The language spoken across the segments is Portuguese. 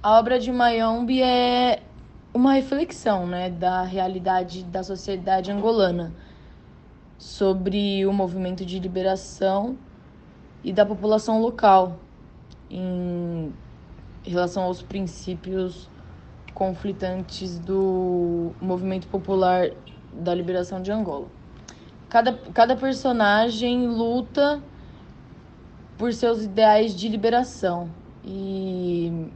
A obra de Mayombe é uma reflexão né, da realidade da sociedade angolana sobre o movimento de liberação e da população local em relação aos princípios conflitantes do movimento popular da liberação de Angola. Cada, cada personagem luta por seus ideais de liberação e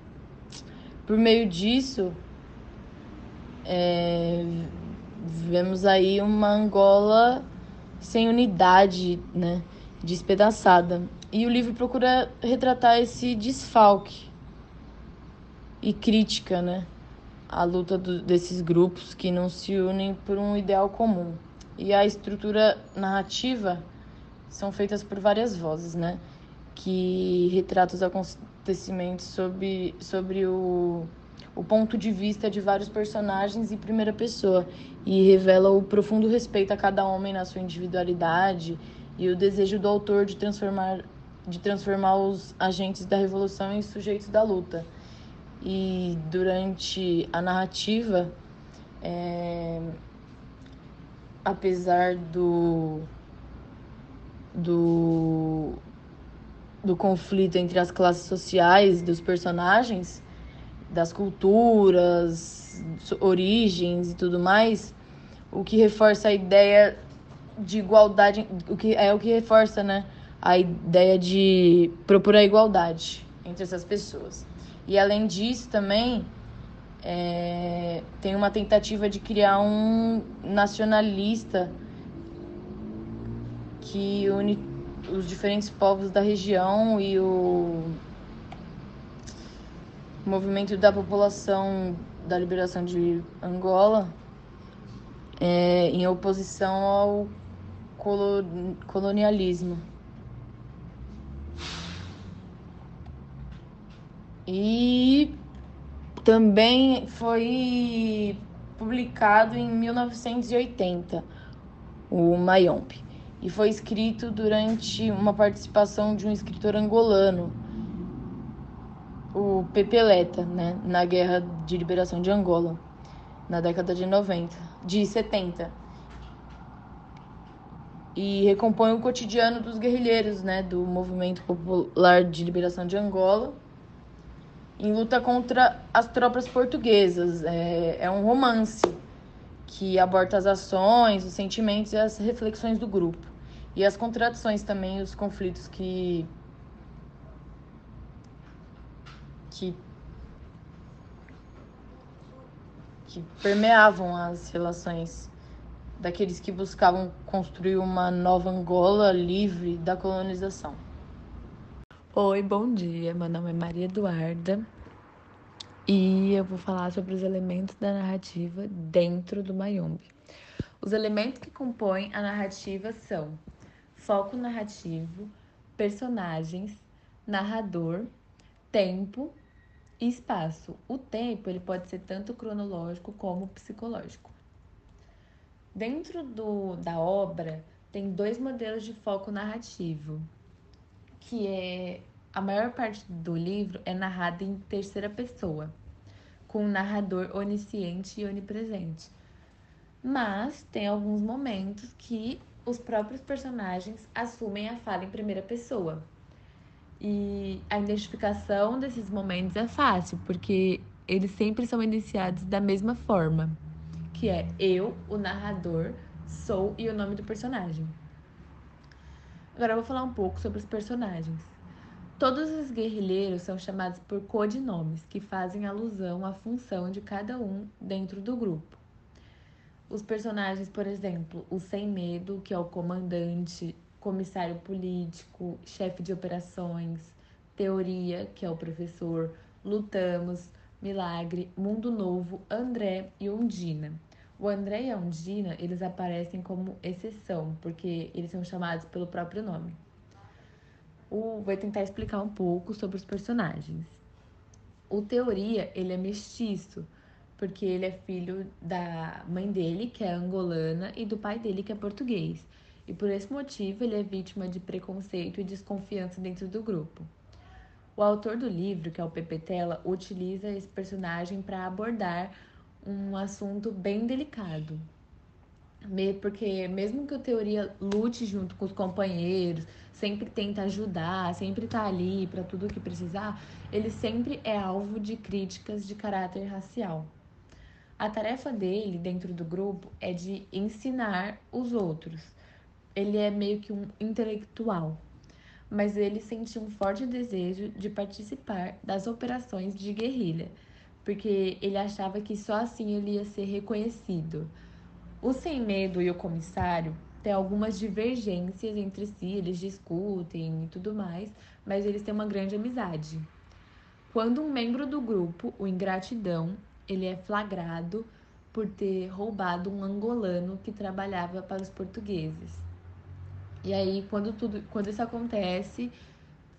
por meio disso é, vemos aí uma Angola sem unidade, né, despedaçada. E o livro procura retratar esse desfalque e crítica, né, a luta do, desses grupos que não se unem por um ideal comum. E a estrutura narrativa são feitas por várias vozes, né, que retratam os acontecimentos sobre, sobre o o ponto de vista de vários personagens em primeira pessoa e revela o profundo respeito a cada homem na sua individualidade e o desejo do autor de transformar de transformar os agentes da revolução em sujeitos da luta. E durante a narrativa, é, apesar do, do, do conflito entre as classes sociais dos personagens, das culturas, origens e tudo mais, o que reforça a ideia de igualdade, o que é o que reforça, né, a ideia de propor a igualdade entre essas pessoas. E além disso também é, tem uma tentativa de criar um nacionalista que une os diferentes povos da região e o movimento da população da liberação de Angola é, em oposição ao colonialismo. E também foi publicado em 1980, o Mayombe, e foi escrito durante uma participação de um escritor angolano, o Pepeleta, né, na Guerra de Liberação de Angola, na década de 90, de 70. E recompõe o cotidiano dos guerrilheiros, né, do Movimento Popular de Liberação de Angola, em luta contra as tropas portuguesas. É, é um romance que aborda as ações, os sentimentos e as reflexões do grupo. E as contradições também, os conflitos que que, que permeavam as relações daqueles que buscavam construir uma nova Angola livre da colonização. Oi, bom dia. Meu nome é Maria Eduarda e eu vou falar sobre os elementos da narrativa dentro do Mayombe. Os elementos que compõem a narrativa são foco narrativo, personagens, narrador, tempo espaço. O tempo ele pode ser tanto cronológico como psicológico. Dentro do, da obra tem dois modelos de foco narrativo, que é a maior parte do livro é narrada em terceira pessoa, com um narrador onisciente e onipresente. Mas tem alguns momentos que os próprios personagens assumem a fala em primeira pessoa. E a identificação desses momentos é fácil, porque eles sempre são iniciados da mesma forma, que é eu, o narrador, sou e o nome do personagem. Agora eu vou falar um pouco sobre os personagens. Todos os guerrilheiros são chamados por codinomes, que fazem alusão à função de cada um dentro do grupo. Os personagens, por exemplo, o Sem Medo, que é o comandante, comissário político, chefe de operações, teoria, que é o professor, lutamos, milagre, mundo novo, André e Ondina. O André e a Ondina, eles aparecem como exceção, porque eles são chamados pelo próprio nome. O, vou tentar explicar um pouco sobre os personagens. O Teoria, ele é mestiço, porque ele é filho da mãe dele, que é angolana, e do pai dele, que é português e por esse motivo ele é vítima de preconceito e desconfiança dentro do grupo. O O autor do livro, que é o Pepe Tela, utiliza esse personagem para abordar um assunto bem delicado. Porque mesmo que a teoria lute junto com os companheiros, sempre tenta ajudar, sempre tá ali para tudo que precisar, ele sempre é alvo de críticas de caráter racial. A tarefa dele dentro do grupo é de ensinar os outros. Ele é meio que um intelectual, mas ele sentia um forte desejo de participar das operações de guerrilha, porque ele achava que só assim ele ia ser reconhecido. O Sem Medo e o comissário têm algumas divergências entre si, eles discutem e tudo mais, mas eles têm uma grande amizade. Quando um membro do grupo, o Ingratidão, ele é flagrado por ter roubado um angolano que trabalhava para os portugueses. E aí, quando tudo, quando isso acontece,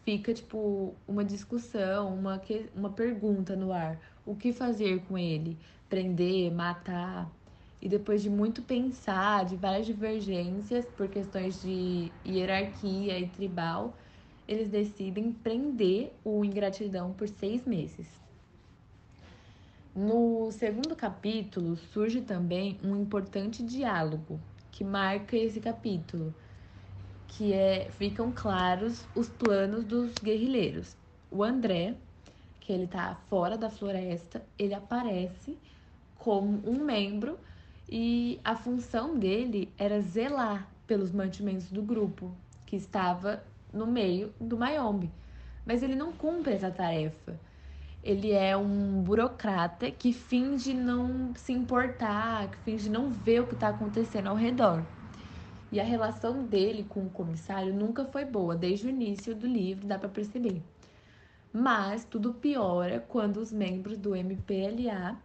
fica tipo uma discussão, uma, uma pergunta no ar: o que fazer com ele? Prender, matar? E depois de muito pensar, de várias divergências por questões de hierarquia e tribal, eles decidem prender o ingratidão por seis meses. No segundo capítulo surge também um importante diálogo que marca esse capítulo, que é ficam claros os planos dos guerrilheiros. O André, que ele tá fora da floresta, ele aparece como um membro e a função dele era zelar pelos mantimentos do grupo, que estava no meio do Mayombe. Mas ele não cumpre essa tarefa. Ele é um burocrata que finge não se importar, que finge não ver o que está acontecendo ao redor. E a relação dele com o comissário nunca foi boa, desde o início do livro, dá para perceber. Mas tudo piora quando os membros do MPLA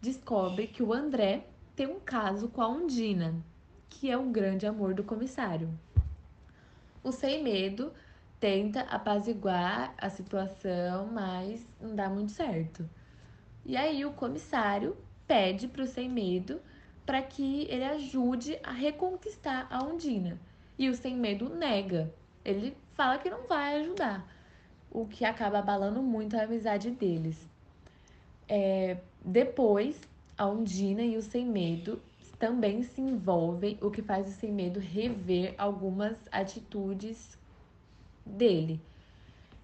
descobrem que o André tem um caso com a Undina, que é o grande amor do comissário. O Sem Medo tenta apaziguar a situação, mas não dá muito certo. E aí o comissário pede para o Sem Medo para que ele ajude a reconquistar a Undina. E o Sem Medo nega. Ele fala que não vai ajudar, o que acaba abalando muito a amizade deles. É, depois, a Undina e o Sem Medo também se envolvem, o que faz o Sem Medo rever algumas atitudes dele.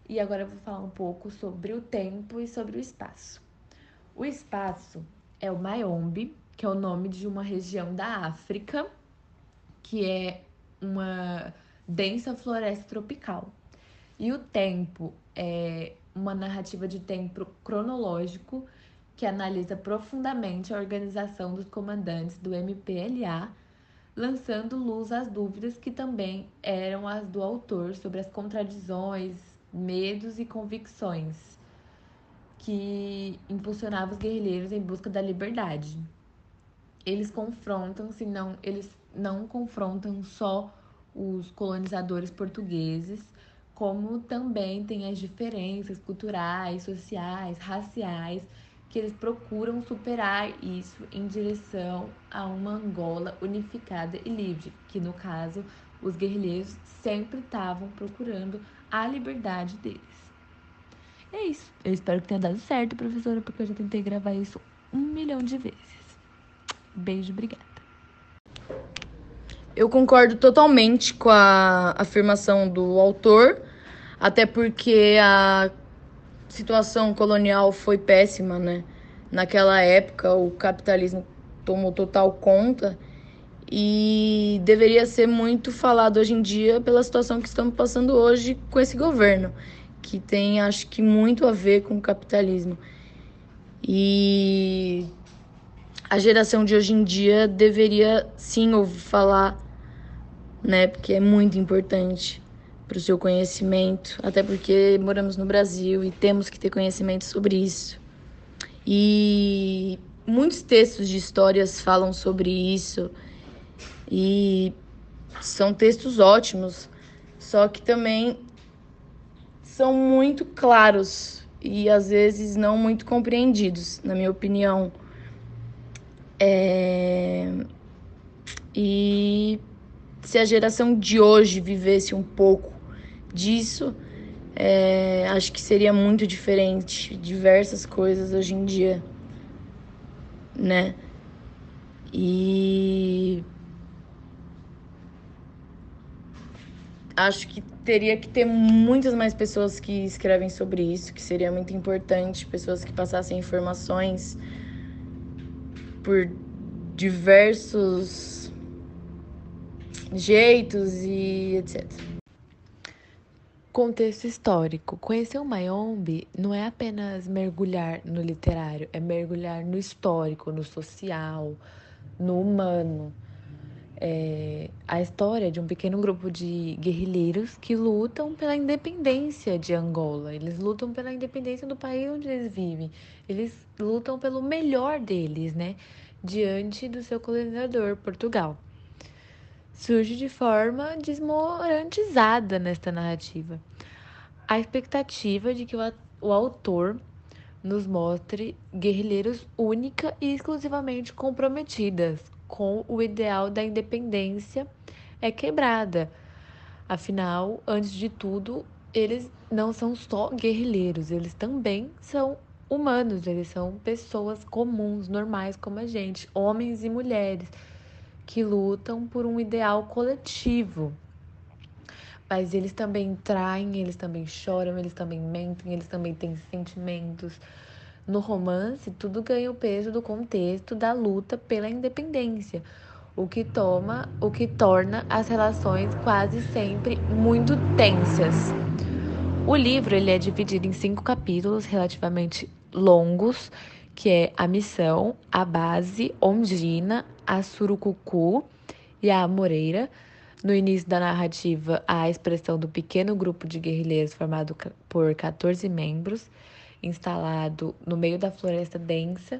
E agora eu vou falar um pouco sobre o tempo e sobre o espaço. O espaço é o Mayombe, que é o nome de uma região da África, que é uma densa floresta tropical. E o tempo é uma narrativa de tempo cronológico que analisa profundamente a organização dos comandantes do MPLA, lançando luz às dúvidas que também eram as do autor sobre as contradições, medos e convicções que impulsionavam os guerrilheiros em busca da liberdade. Eles confrontam, se não, eles não confrontam só os colonizadores portugueses, como também tem as diferenças culturais, sociais, raciais que eles procuram superar isso em direção a uma Angola unificada e livre, que no caso os guerrilheiros sempre estavam procurando a liberdade deles. É isso. Eu espero que tenha dado certo, professora, porque eu já tentei gravar isso um milhão de vezes. Beijo, obrigada. Eu concordo totalmente com a afirmação do autor, até porque a situação colonial foi péssima, né? Naquela época, o capitalismo tomou total conta e deveria ser muito falado hoje em dia pela situação que estamos passando hoje com esse governo, que tem, acho que, muito a ver com o capitalismo. E a geração de hoje em dia deveria sim ouvir falar, né? Porque é muito importante para o seu conhecimento, até porque moramos no Brasil e temos que ter conhecimento sobre isso. E muitos textos de histórias falam sobre isso e são textos ótimos, só que também são muito claros e às vezes não muito compreendidos, na minha opinião. É... E se a geração de hoje vivesse um pouco disso, É, acho que seria muito diferente diversas coisas hoje em dia, né? E acho que teria que ter muitas mais pessoas que escrevem sobre isso, que seria muito importante, pessoas que passassem informações por diversos jeitos e etc. Contexto histórico. Conhecer o Mayombe não é apenas mergulhar no literário, é mergulhar no histórico, no social, no humano. É a história de um pequeno grupo de guerrilheiros que lutam pela independência de Angola. Eles lutam pela independência do país onde eles vivem. Eles lutam pelo melhor deles, né? Diante do seu colonizador, Portugal surge de forma desmorantizada nesta narrativa. A expectativa de que o, o autor nos mostre guerrilheiros única e exclusivamente comprometidas com o ideal da independência é quebrada. Afinal, antes de tudo, eles não são só guerrilheiros, eles também são humanos, eles são pessoas comuns, normais como a gente, homens e mulheres que lutam por um ideal coletivo. Mas eles também traem, eles também choram, eles também mentem, eles também têm sentimentos. No romance, tudo ganha o peso do contexto da luta pela independência, o que toma, o que torna as relações quase sempre muito tensas. O livro ele é dividido em cinco capítulos relativamente longos que é a missão, a base, Ondina, a Surucucu e a Moreira. No início da narrativa, a expressão do pequeno grupo de guerrilheiros formado por 14 membros, instalado no meio da floresta densa.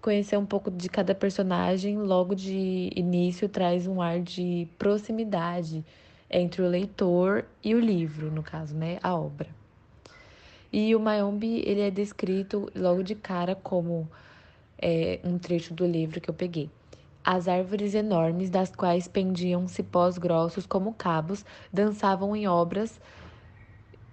Conhecer um pouco de cada personagem logo de início traz um ar de proximidade entre o leitor e o livro, no caso, né, a obra. E o Mayombe, ele é descrito logo de cara como é, um trecho do livro que eu peguei. As árvores enormes, das quais pendiam cipós grossos como cabos, dançavam em obras,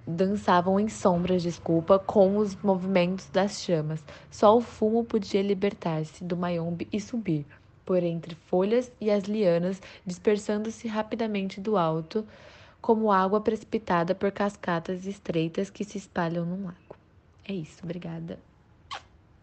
dançavam em sombras, desculpa, com os movimentos das chamas. Só o fumo podia libertar-se do Mayombe e subir por entre folhas e as lianas, dispersando-se rapidamente do alto como água precipitada por cascatas estreitas que se espalham num lago. É isso, obrigada.